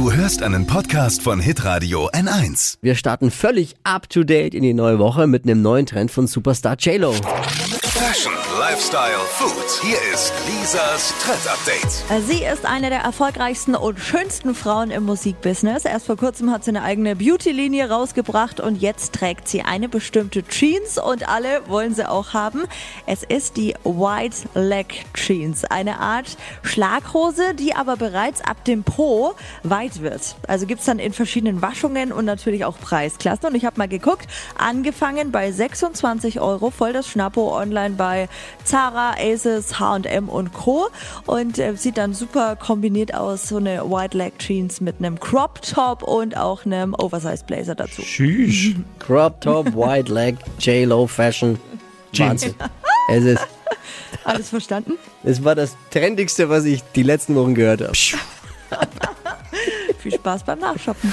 Du hörst einen Podcast von Hitradio N1. Wir starten völlig up to date in die neue Woche mit einem neuen Trend von Superstar JLo. Fashion, Lifestyle, Food. Hier ist Lisas Trend Update. Sie ist eine der erfolgreichsten und schönsten Frauen im Musikbusiness. Erst vor kurzem hat sie eine eigene Beauty-Linie rausgebracht und jetzt trägt sie eine bestimmte Jeans und alle wollen sie auch haben. Es ist die White Leg Jeans, eine Art Schlaghose, die aber bereits ab dem Po weit wird. Also gibt's dann in verschiedenen Waschungen und natürlich auch Preisklassen. Und ich habe mal geguckt, angefangen bei 26 Euro, voll das Schnappo online bei Zara, Aces, H&M und Co. Und äh, sieht dann super kombiniert aus, so eine White Leg Jeans mit einem Crop Top und auch einem Oversize Blazer dazu. Tschüss. Crop Top, White Leg, JLo Fashion. Wahnsinn. Es ist, Alles verstanden? es war das Trendigste, was ich die letzten Wochen gehört habe. Viel Spaß beim Nachshoppen.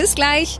Bis gleich.